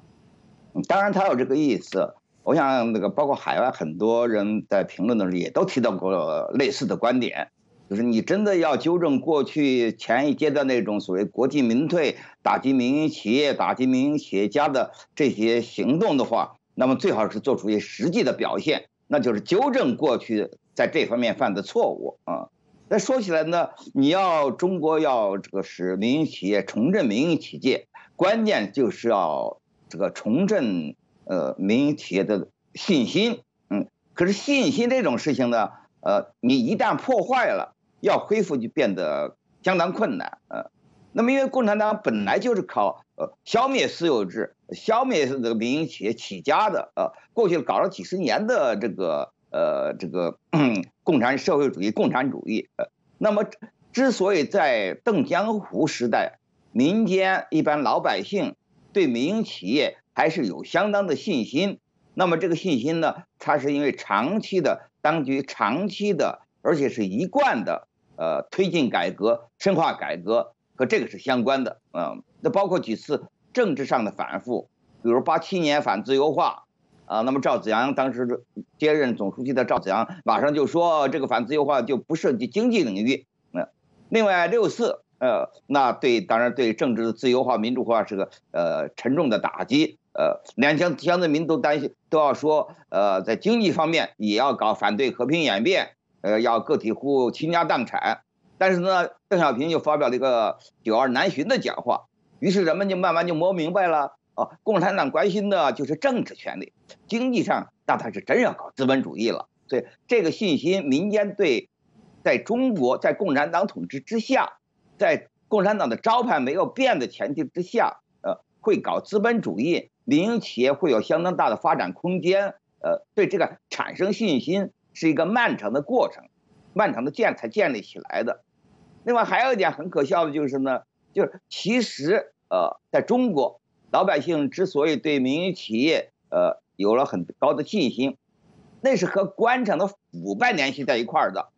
当然，他有这个意思。我想，那个包括海外很多人在评论的时候也都提到过类似的观点，就是你真的要纠正过去前一阶段那种所谓国进民退、打击民营企业、打击民营企业家的这些行动的话，那么最好是做出一些实际的表现，那就是纠正过去在这方面犯的错误啊。那说起来呢，你要中国要这个使民营企业重振民营企业，关键就是要这个重振。呃，民营企业的信心，嗯，可是信心这种事情呢，呃，你一旦破坏了，要恢复就变得相当困难，呃，那么因为共产党本来就是靠呃消灭私有制、消灭这个民营企业起家的，呃，过去搞了几十年的这个呃这个 (clears throat) 共产社会主义、共产主义，呃，那么之所以在邓江湖时代，民间一般老百姓对民营企业。还是有相当的信心，那么这个信心呢，它是因为长期的当局长期的，而且是一贯的，呃，推进改革、深化改革和这个是相关的，嗯，那包括几次政治上的反复，比如八七年反自由化，啊，那么赵子阳当时接任总书记的赵子阳马上就说这个反自由化就不涉及经济领域，嗯，另外六四。呃，那对，当然对政治的自由化、民主化是个呃沉重的打击。呃，两江江泽民都担心，都要说，呃，在经济方面也要搞反对和平演变，呃，要个体户倾家荡产。但是呢，邓小平就发表了一个九二南巡的讲话，于是人们就慢慢就摸明白了，哦，共产党关心的就是政治权利，经济上那他是真要搞资本主义了。所以这个信心，民间对，在中国在共产党统治之下。在共产党的招牌没有变的前提之下，呃，会搞资本主义，民营企业会有相当大的发展空间，呃，对这个产生信心是一个漫长的过程，漫长的建才建立起来的。另外还有一点很可笑的就是呢，就是其实呃，在中国老百姓之所以对民营企业呃有了很高的信心，那是和官场的腐败联系在一块儿的。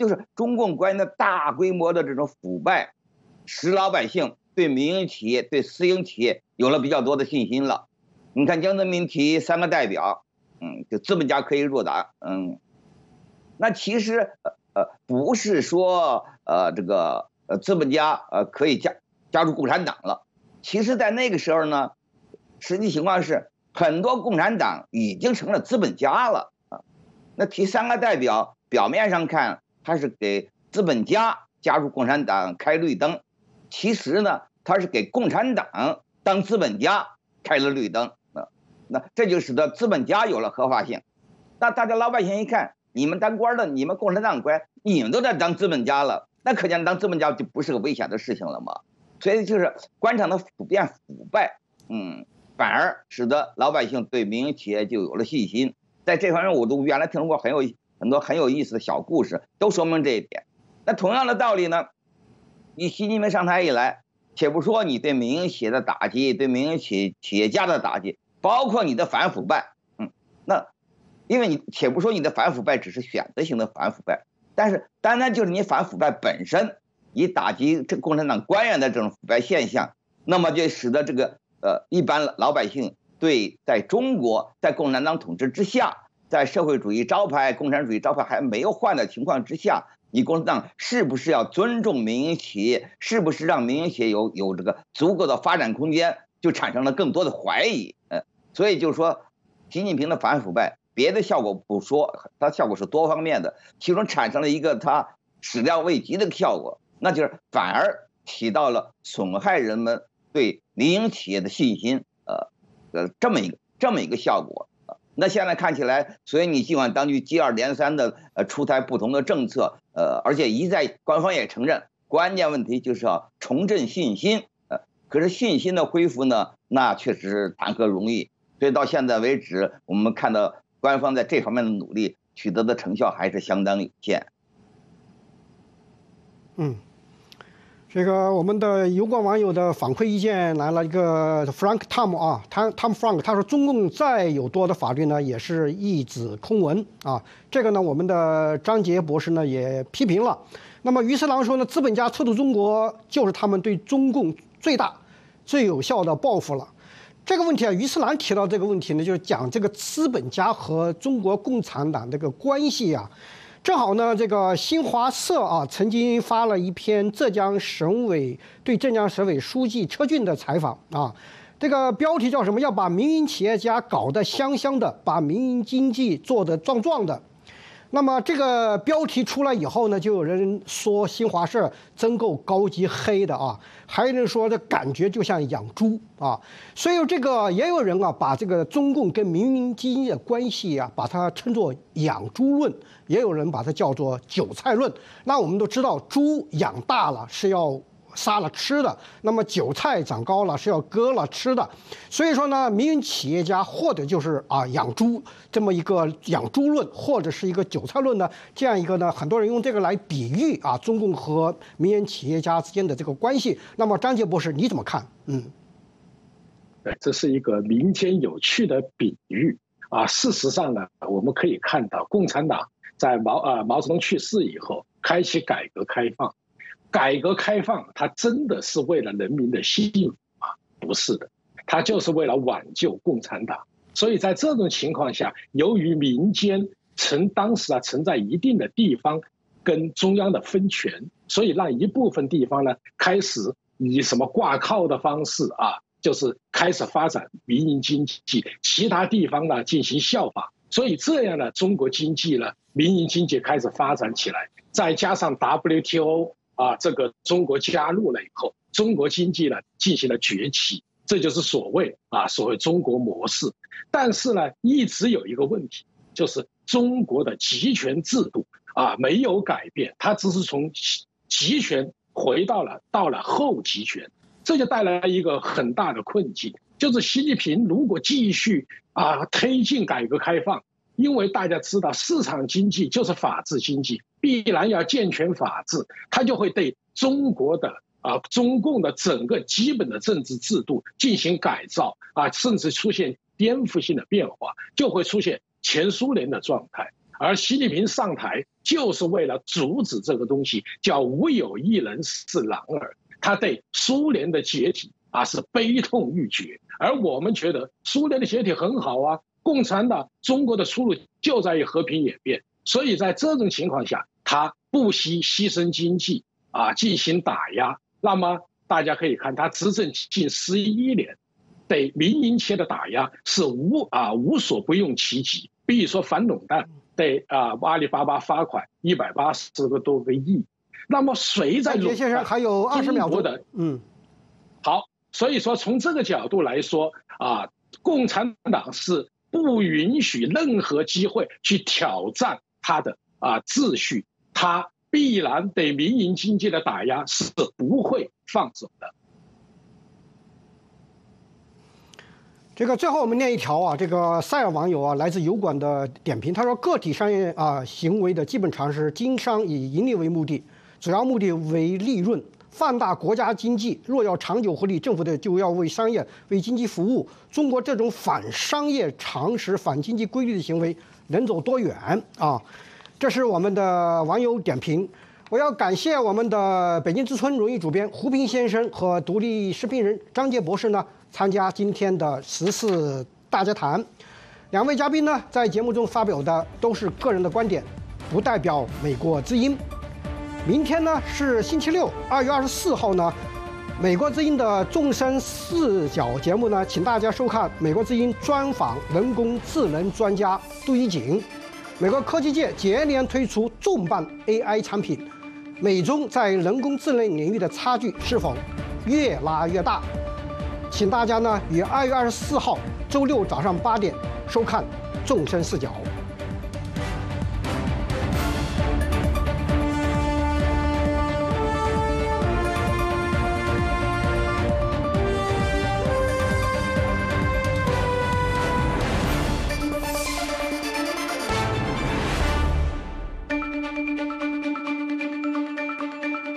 就是中共官员的大规模的这种腐败，使老百姓对民营企业、对私营企业有了比较多的信心了。你看江泽民提三个代表，嗯，就资本家可以入党，嗯，那其实呃呃不是说呃这个呃资本家呃可以加加入共产党了。其实，在那个时候呢，实际情况是很多共产党已经成了资本家了啊。那提三个代表，表面上看。他是给资本家加入共产党开绿灯，其实呢，他是给共产党当资本家开了绿灯那。那这就使得资本家有了合法性。那大家老百姓一看，你们当官的，你们共产党官，你们都在当资本家了，那可见当资本家就不是个危险的事情了嘛。所以就是官场的普遍腐败，嗯，反而使得老百姓对民营企业就有了信心。在这方面，我都原来听说过很有。很多很有意思的小故事都说明这一点。那同样的道理呢？你习近平上台以来，且不说你对民营企业的打击，对民营企企业家的打击，包括你的反腐败，嗯，那因为你且不说你的反腐败只是选择性的反腐败，但是单单就是你反腐败本身，以打击这共产党官员的这种腐败现象，那么就使得这个呃一般老百姓对在中国在共产党统治之下。在社会主义招牌、共产主义招牌还没有换的情况之下，你共产党是不是要尊重民营企业？是不是让民营企业有有这个足够的发展空间？就产生了更多的怀疑。嗯，所以就是说，习近平的反腐败，别的效果不说，它效果是多方面的，其中产生了一个它始料未及的效果，那就是反而起到了损害人们对民营企业的信心，呃，呃，这么一个这么一个效果。那现在看起来，所以你尽管当局接二连三的呃出台不同的政策，呃，而且一再官方也承认，关键问题就是要重振信心，呃，可是信心的恢复呢，那确实谈何容易。所以到现在为止，我们看到官方在这方面的努力取得的成效还是相当有限。嗯。这个我们的有关网友的反馈意见来了一个 Frank Tom 啊，他 Tom Frank 他说中共再有多的法律呢，也是一纸空文啊。这个呢，我们的张杰博士呢也批评了。那么于次郎说呢，资本家撤出中国就是他们对中共最大、最有效的报复了。这个问题啊，于次郎提到这个问题呢，就是讲这个资本家和中国共产党这个关系啊。正好呢，这个新华社啊，曾经发了一篇浙江省委对浙江省委书记车俊的采访啊，这个标题叫什么？要把民营企业家搞得香香的，把民营经济做得壮壮的。那么这个标题出来以后呢，就有人说新华社真够高级黑的啊，还有人说这感觉就像养猪啊，所以这个也有人啊把这个中共跟民营经济的关系啊，把它称作养猪论，也有人把它叫做韭菜论。那我们都知道，猪养大了是要。杀了吃的，那么韭菜长高了是要割了吃的，所以说呢，民营企业家或者就是啊养猪这么一个养猪论，或者是一个韭菜论呢，这样一个呢，很多人用这个来比喻啊中共和民营企业家之间的这个关系。那么张杰博士你怎么看？嗯，对，这是一个民间有趣的比喻啊。事实上呢，我们可以看到，共产党在毛啊毛泽东去世以后，开启改革开放。改革开放，它真的是为了人民的幸福吗？不是的，它就是为了挽救共产党。所以在这种情况下，由于民间曾当时啊存在一定的地方跟中央的分权，所以让一部分地方呢开始以什么挂靠的方式啊，就是开始发展民营经济，其他地方呢进行效仿。所以这样呢，中国经济呢民营经济开始发展起来，再加上 WTO。啊，这个中国加入了以后，中国经济呢进行了崛起，这就是所谓啊所谓中国模式。但是呢，一直有一个问题，就是中国的集权制度啊没有改变，它只是从集权回到了到了后集权，这就带来一个很大的困境，就是习近平如果继续啊推进改革开放。因为大家知道，市场经济就是法治经济，必然要健全法治，它就会对中国的啊中共的整个基本的政治制度进行改造啊，甚至出现颠覆性的变化，就会出现前苏联的状态。而习近平上台就是为了阻止这个东西，叫无有一人是狼儿。他对苏联的解体啊是悲痛欲绝，而我们觉得苏联的解体很好啊。共产党中国的出路就在于和平演变，所以在这种情况下，他不惜牺牲经济啊进行打压。那么大家可以看，他执政近十一年，对民营企业的打压是无啊无所不用其极。比如说反垄断，对啊阿里巴巴罚款一百八十个多个亿。那么谁在垄断？还有二十秒的嗯，好，所以说从这个角度来说啊，共产党是。不允许任何机会去挑战他的啊秩序，他必然对民营经济的打压是不会放手的。这个最后我们念一条啊，这个塞尔网友啊，来自油管的点评，他说个体商业啊行为的基本常识，经商以盈利为目的，主要目的为利润。放大国家经济，若要长久获利，政府的就要为商业、为经济服务。中国这种反商业常识、反经济规律的行为能走多远啊？这是我们的网友点评。我要感谢我们的北京之春荣誉主编胡平先生和独立视频人张杰博士呢，参加今天的十四大家谈。两位嘉宾呢，在节目中发表的都是个人的观点，不代表美国之音。明天呢是星期六，二月二十四号呢，美国之音的众生视角节目呢，请大家收看美国之音专访人工智能专家杜一景。美国科技界接连推出重磅 AI 产品，美中在人工智能领域的差距是否越拉越大？请大家呢于二月二十四号周六早上八点收看众生视角。